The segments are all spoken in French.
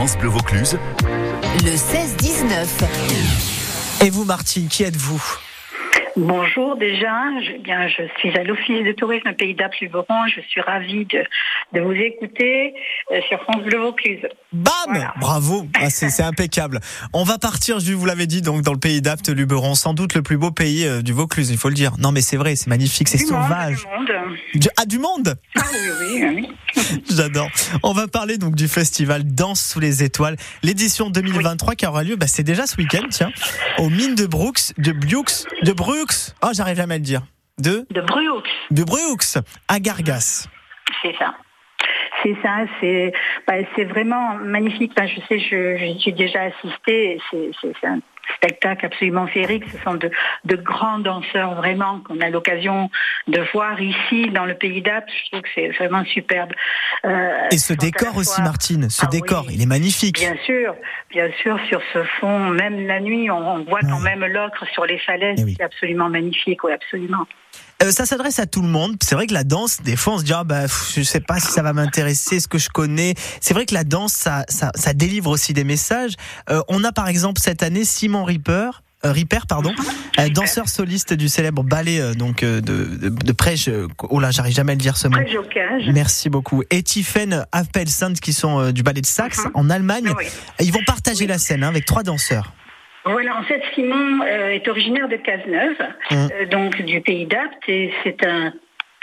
France Bleu Vaucluse. Le 16-19. Et vous, Martine, qui êtes-vous? Bonjour déjà, je, bien, je suis à l'Office de tourisme Pays d'Apps Luberon. Je suis ravie de, de vous écouter euh, sur France Bleu Vaucluse. Bam Voilà. Bravo ah, C'est impeccable. On va partir, je vous l'avais dit, donc dans le pays d'Apt, Luberon, sans doute le plus beau pays euh, du Vaucluse, il faut le dire. Non mais c'est vrai, c'est magnifique, c'est Du monde, sauvage. du monde. Du- ah, du monde? Ah oui, oui, oui. J'adore. On va parler donc du festival Danse sous les étoiles. L'édition 2023 qui aura lieu, bah, c'est déjà ce week-end, tiens, aux mines de Brooks, de Brooks, de Brooks. Oh, j'arrive jamais à le dire. De, De Bruoux, de Brooks, à Gargas. c'est ça. C'est ça, c'est bah, c'est vraiment magnifique. Enfin, je sais, je, je déjà c'est- c'est un spectacle absolument féerique. Ce sont de, de grands danseurs vraiment qu'on a l'occasion de voir ici dans le pays d'Apps. Je trouve que c'est vraiment superbe. Euh, Et ce décor aussi, Martine, ce Ah décor, oui. il est magnifique. Bien sûr, bien sûr, sur ce fond, même la nuit, on, on voit quand même l'ocre sur les falaises, Eh oui. c'est absolument magnifique, oui, absolument. Euh, ça s'adresse à tout le monde. C'est vrai que la danse, des fois, on se dit, ah, bah, je sais pas si ça va m'intéresser, ce que je connais? C'est vrai que la danse, ça, ça, ça délivre aussi des messages. Euh, on a par exemple cette année Simon Ripper. euh, Ripper, pardon, euh, danseur soliste du célèbre ballet euh, donc de, de, euh, oh là, j'arrive jamais à le dire ce mot. Merci beaucoup. Et Tiffen Appelsand qui sont du ballet de Saxe Mhm. en Allemagne. Oui. Ils vont partager Oui. la scène hein, avec trois danseurs. Voilà, en fait, Simon est originaire de Cazeneuve, Mm. euh, donc du pays d'Apt, et c'est un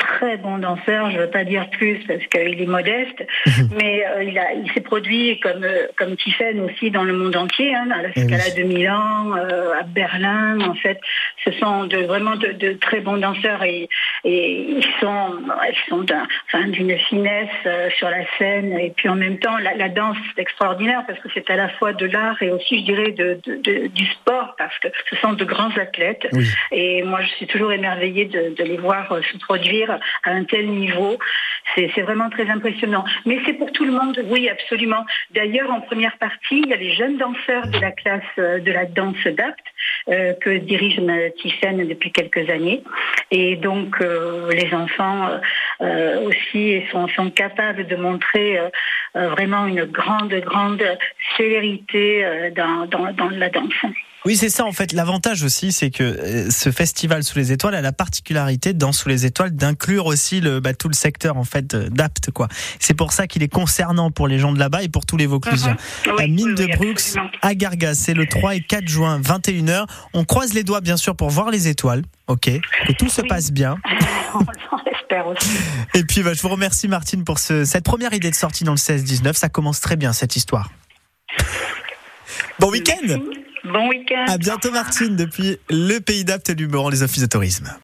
très bon danseur, je ne veux pas dire plus parce qu'il est modeste, mais euh, il, a- il s'est produit comme, euh, comme Tiffen aussi dans le monde entier, hein, à la Eh oui. Scala de Milan, euh, à Berlin, en fait. Ce sont de, vraiment de, de très bons danseurs et, et ils sont, ils sont enfin, d'une finesse euh, sur la scène et puis en même temps la, la danse c'est extraordinaire parce que c'est à la fois de l'art et aussi je dirais de, de- de- du sport parce que ce sont de grands athlètes Oui. et moi je suis toujours émerveillée de, les voir se produire à un tel niveau. C'est vraiment très impressionnant. Mais c'est pour tout le monde, oui absolument. D'ailleurs en première partie il y a les jeunes danseurs de la classe euh, de la danse d'Apt euh, que dirige Tiffen depuis quelques années. Et donc euh, les enfants aussi sont, sont capables de montrer euh, euh, vraiment une grande, grande célérité euh, dans, dans, dans la danse. Oui, c'est ça en fait. L'avantage aussi, c'est que euh, ce festival sous les étoiles a la particularité dans sous les étoiles d'inclure aussi le bah, tout le secteur en fait euh, d'Apt quoi. C'est pour ça qu'il est concernant pour les gens de là-bas et pour tous les Vauclusiens. La Oui, mine oui, de oui, Brooks absolument. à Gargas, c'est le 3 et 4 juin 21h. On croise les doigts bien sûr pour voir les étoiles. OK, que tout se passe bien. Aussi. Et puis bah, je vous remercie Martine pour ce, cette première idée de sortie dans le 16-19, ça commence très bien cette histoire. Bon week-end. Bon week-end. À bientôt Martine depuis le pays d'Apt Luberon les offices de tourisme.